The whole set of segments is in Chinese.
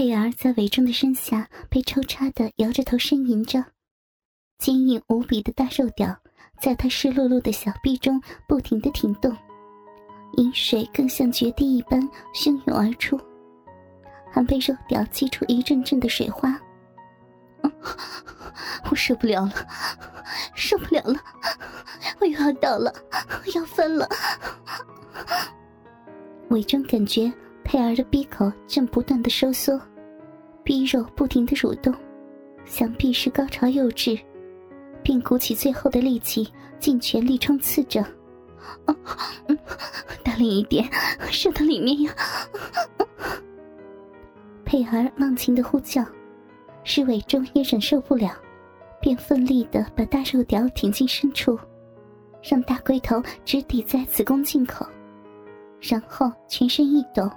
佩儿在伪装的身下被抽插的摇着头呻吟着，坚硬无比的大肉屌在他湿漉漉的小臂中不停的挺动，饮水更像决堤一般汹涌而出，还被肉屌激出一阵阵的水花。我受不了了，受不了了，我又要倒了，我要翻了。伪装感觉佩儿的闭口正不断的收缩。逼肉不停的蠕动，想必是高潮又至，并鼓起最后的力气，尽全力冲刺着。哦，大力一点，射到里面呀！佩儿忘情的呼叫，侍卫中也忍受不了，便奋力的把大肉屌挺进深处，让大龟头直抵在子宫颈口，然后全身一抖。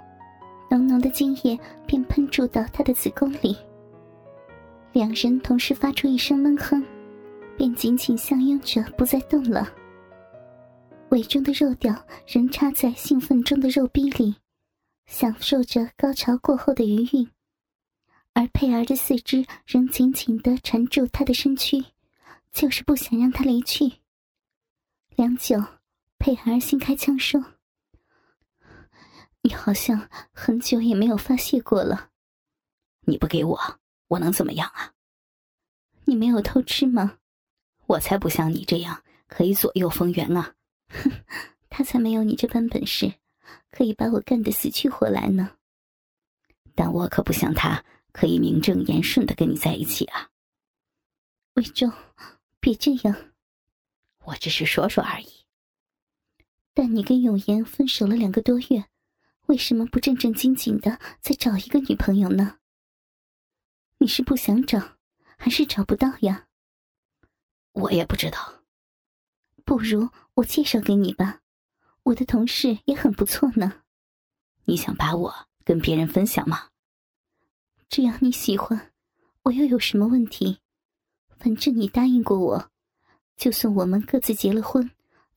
浓浓的精液便喷注到他的子宫里，两人同时发出一声闷哼，便紧紧相拥着不再动了。尾中的肉屌仍插在兴奋中的肉壁里，享受着高潮过后的余韵，而佩儿的四肢仍紧紧地缠住他的身躯，就是不想让他离去。良久，佩儿心开腔说。你好像很久也没有发泄过了。你不给我，我能怎么样啊？你没有偷吃吗？我才不像你这样可以左右逢源啊！哼，他才没有你这般本事，可以把我干得死去活来呢。但我可不像他，可以名正言顺的跟你在一起啊。魏忠，别这样，我只是说说而已。但你跟永言分手了两个多月。为什么不正正经经的再找一个女朋友呢？你是不想找，还是找不到呀？我也不知道。不如我介绍给你吧，我的同事也很不错呢。你想把我跟别人分享吗？只要你喜欢，我又有什么问题？反正你答应过我，就算我们各自结了婚，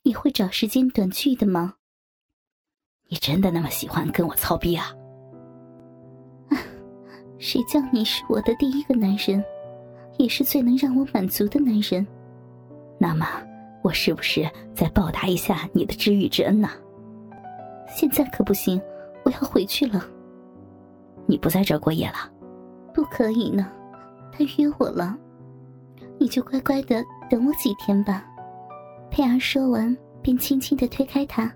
也会找时间短剧的吗？你真的那么喜欢跟我操逼啊？谁叫你是我的第一个男人，也是最能让我满足的男人。那么，我是不是再报答一下你的知遇之恩呢？现在可不行，我要回去了。你不在这儿过夜了？不可以呢，他约我了。你就乖乖的等我几天吧。佩儿说完，便轻轻的推开他。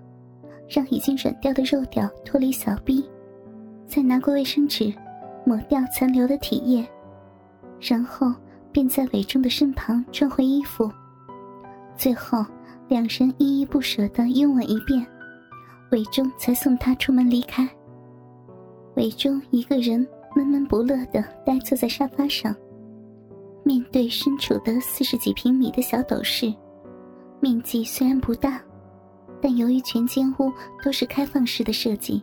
让已经软掉的肉屌脱离小臂，再拿过卫生纸抹掉残留的体液，然后便在伟忠的身旁穿回衣服，最后两人依依不舍的拥吻一遍，伟忠才送他出门离开。伟忠一个人闷闷不乐的呆坐在沙发上，面对身处的四十几平米的小斗室，面积虽然不大。但由于全间屋都是开放式的设计，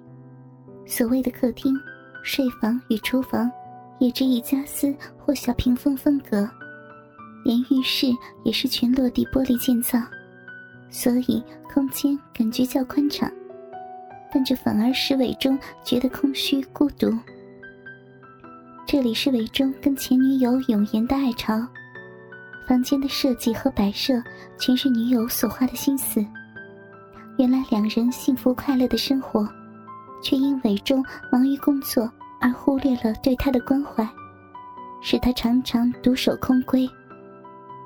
所谓的客厅、睡房与厨房也只以家私或小屏风分隔，连浴室也是全落地玻璃建造，所以空间感觉较宽敞。但这反而使韦忠觉得空虚孤独。这里是韦忠跟前女友永言的爱巢，房间的设计和摆设全是女友所花的心思。原来两人幸福快乐的生活，却因伟忠忙于工作而忽略了对他的关怀，使他常常独守空闺。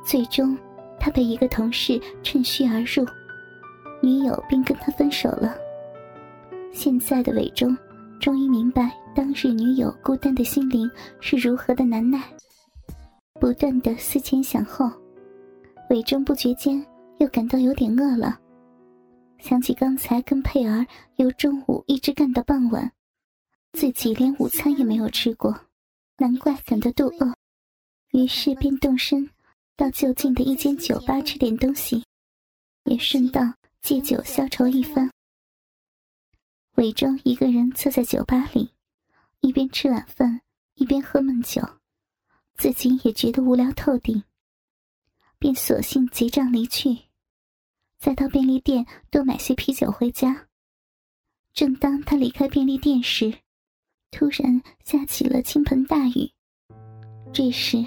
最终，他被一个同事趁虚而入，女友便跟他分手了。现在的伟忠终于明白当日女友孤单的心灵是如何的难耐，不断的思前想后，伟忠不觉间又感到有点饿了。想起刚才跟佩儿由中午一直干到傍晚，自己连午餐也没有吃过，难怪感到肚饿，于是便动身到就近的一间酒吧吃点东西，也顺道借酒消愁一番。伪装一个人坐在酒吧里，一边吃晚饭一边喝闷酒，自己也觉得无聊透顶，便索性结账离去，再到便利店多买些啤酒回家。正当他离开便利店时，突然下起了倾盆大雨。这时，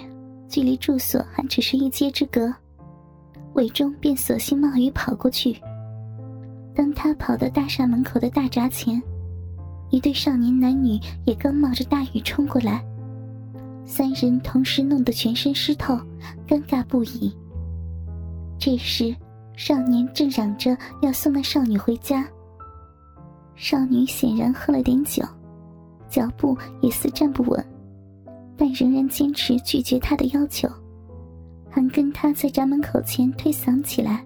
距离住所还只是一街之隔，韦忠便索性冒雨跑过去。当他跑到大厦门口的大闸前，一对少年男女也刚冒着大雨冲过来，三人同时弄得全身湿透，尴尬不已。这时，少年正嚷着要送那少女回家。少女显然喝了点酒。脚步也似站不稳，但仍然坚持拒绝他的要求，还跟他在闸门口前推搡起来。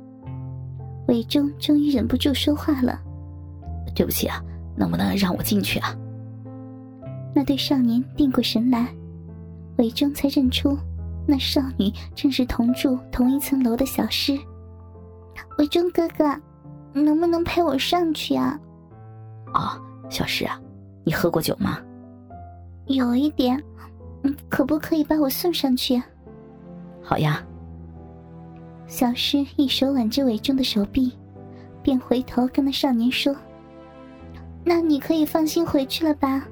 韦忠终于忍不住说话了：“对不起啊，能不能让我进去啊？”那对少年定过神来，韦忠才认出那少女正是同住同一层楼的小诗。韦忠哥哥，能不能陪我上去啊？哦，小诗啊。你喝过酒吗？有一点，嗯，可不可以把我送上去？好呀。小诗一手挽着伟忠的手臂，便回头跟那少年说：“那你可以放心回去了吧？”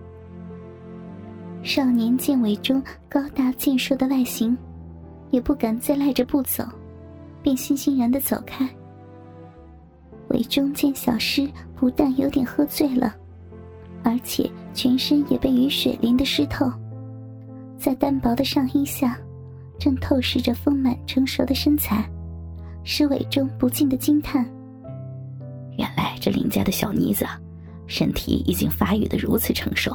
少年见伟忠高大健硕的外形，也不敢再赖着不走，便欣欣然的走开。韦忠见小诗不但有点喝醉了。而且全身也被雨水淋得湿透，在单薄的上衣下，正透视着丰满成熟的身材，使韦忠不禁的惊叹：原来这林家的小妮子，身体已经发育的如此成熟，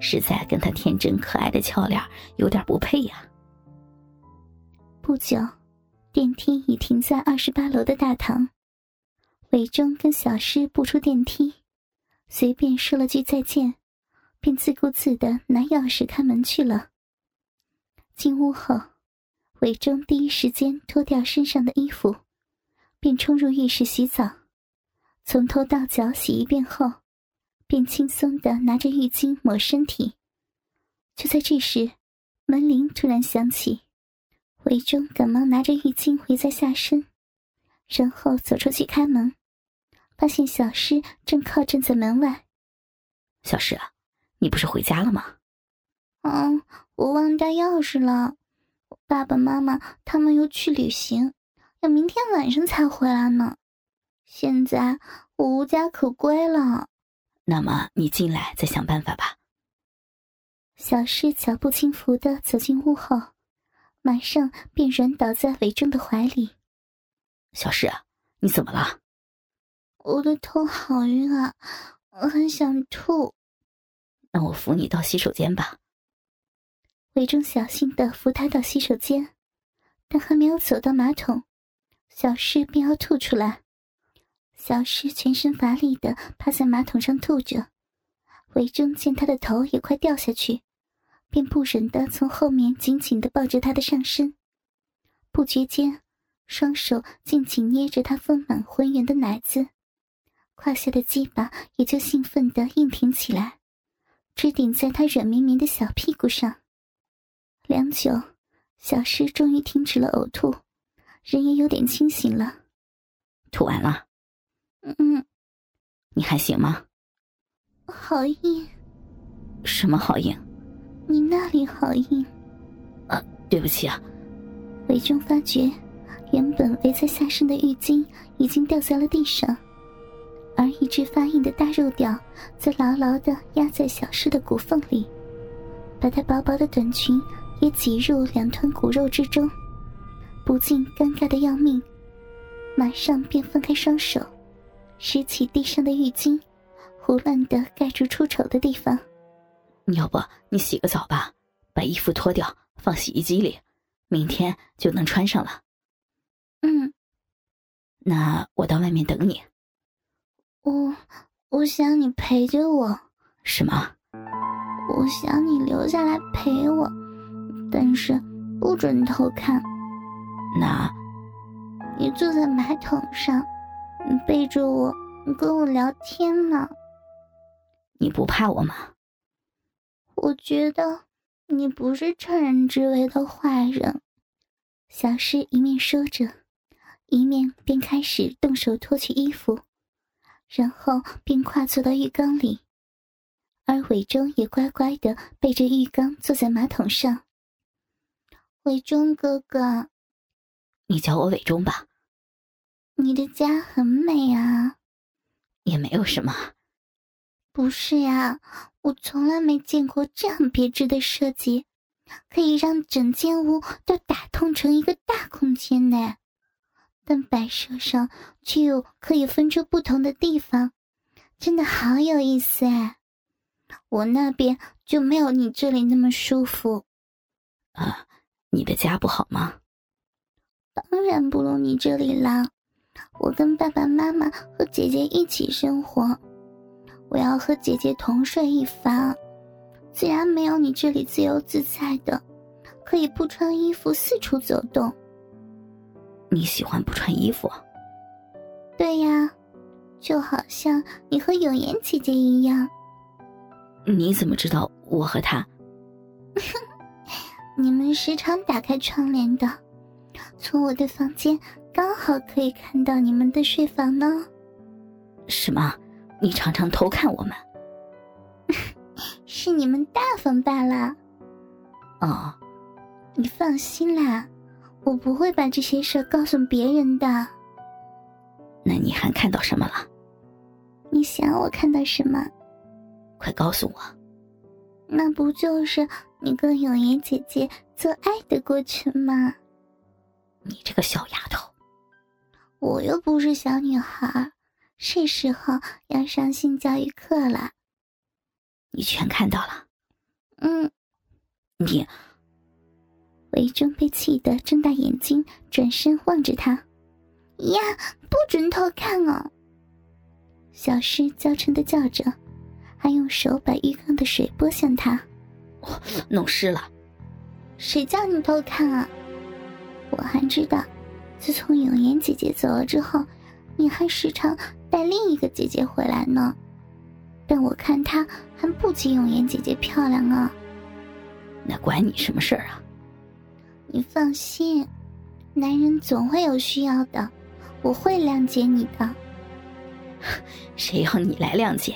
实在跟她天真可爱的俏脸有点不配呀。不久，电梯已停在二十八楼的大堂，韦忠跟小诗步出电梯。随便说了句再见，便自顾自的拿钥匙开门去了。进屋后，韦忠第一时间脱掉身上的衣服，便冲入浴室洗澡，从头到脚洗一遍后，便轻松的拿着浴巾抹身体。就在这时，门铃突然响起，韦忠赶忙拿着浴巾回在下身，然后走出去开门。发现小诗正靠站在门外。小诗啊，你不是回家了吗？嗯，我忘带钥匙了。爸爸妈妈他们又去旅行，要明天晚上才回来呢。现在我无家可归了。那么你进来再想办法吧。小诗脚步轻浮的走进屋后，马上便软倒在韦正的怀里。小诗啊，你怎么了？我的头好晕啊，我很想吐。那我扶你到洗手间吧。魏忠小心的扶他到洗手间，但还没有走到马桶，小诗便要吐出来。小诗全身乏力的趴在马桶上吐着，魏忠见他的头也快掉下去，便不忍的从后面紧紧的抱着他的上身，不觉间，双手紧紧捏着他丰满浑圆的奶子。胯下的鸡巴也就兴奋的硬挺起来，直顶在他软绵绵的小屁股上。良久，小诗终于停止了呕吐，人也有点清醒了。吐完了？嗯。你还行吗？好硬。什么好硬？你那里好硬。啊，对不起啊。韦忠发觉，原本围在下身的浴巾已经掉在了地上。而一只发硬的大肉屌，则牢牢地压在小诗的骨缝里，把她薄薄的短裙也挤入两团骨肉之中，不禁尴尬的要命，马上便分开双手，拾起地上的浴巾，胡乱地盖住出丑的地方。要不你洗个澡吧，把衣服脱掉放洗衣机里，明天就能穿上了。嗯，那我到外面等你。我我想你陪着我。什么？我想你留下来陪我，但是不准偷看。那，你坐在马桶上，你背着我，你跟我聊天呢。你不怕我吗？我觉得你不是趁人之危的坏人。小诗一面说着，一面便开始动手脱去衣服，然后便跨坐到浴缸里。而伟忠也乖乖的背着浴缸坐在马桶上。伟忠哥哥，你叫我伟忠吧。你的家很美啊。也没有什么。不是呀，我从来没见过这样别致的设计，可以让整间屋都打通成一个大空间呢。但摆设上却又可以分出不同的地方，真的好有意思哎。我那边就没有你这里那么舒服，啊，你的家不好吗？当然不如你这里啦。我跟爸爸妈妈和姐姐一起生活，我要和姐姐同睡一房，自然没有你这里自由自在的，可以不穿衣服四处走动。你喜欢不穿衣服？对呀，就好像你和永言姐姐一样。你怎么知道我和他？你们时常打开窗帘的，从我的房间刚好可以看到你们的睡房呢。什么？你常常偷看我们？是你们大方罢了。哦，你放心啦，我不会把这些事告诉别人的。那你还看到什么了？你想我看到什么？快告诉我，那不就是你跟永言姐姐做爱的过程吗？你这个小丫头，我又不是小女孩，是时候要上性教育课了。你全看到了？嗯，你。韦忠被气得睁大眼睛，转身望着他，呀，不准偷看哦！小诗娇嗔的叫着。还用手把浴缸的水拨向他，弄湿了。谁叫你偷看啊？我还知道，自从永言姐姐走了之后，你还时常带另一个姐姐回来呢。但我看她还不及永言姐姐漂亮啊。那关你什么事儿啊？你放心，男人总会有需要的，我会谅解你的。谁要你来谅解？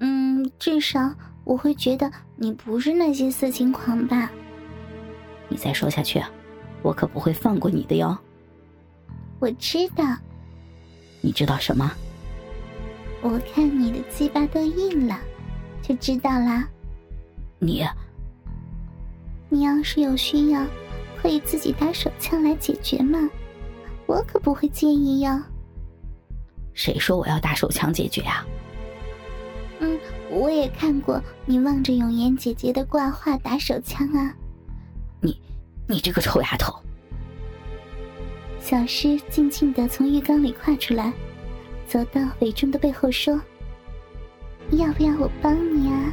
嗯，至少我会觉得你不是那些色情狂吧。你再说下去，我可不会放过你的哟。我知道。你知道什么？我看你的鸡巴都硬了，就知道啦。你，你要是有需要，可以自己打手枪来解决嘛，我可不会介意哟。谁说我要打手枪解决啊？嗯，我也看过你望着永言姐姐的挂画打手枪啊！你，你这个臭丫头！小诗静静的从浴缸里跨出来，走到伟忠的背后说：“要不要我帮你啊？”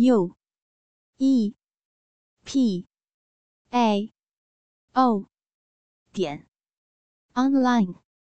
u e. P. A. O. 点。Online。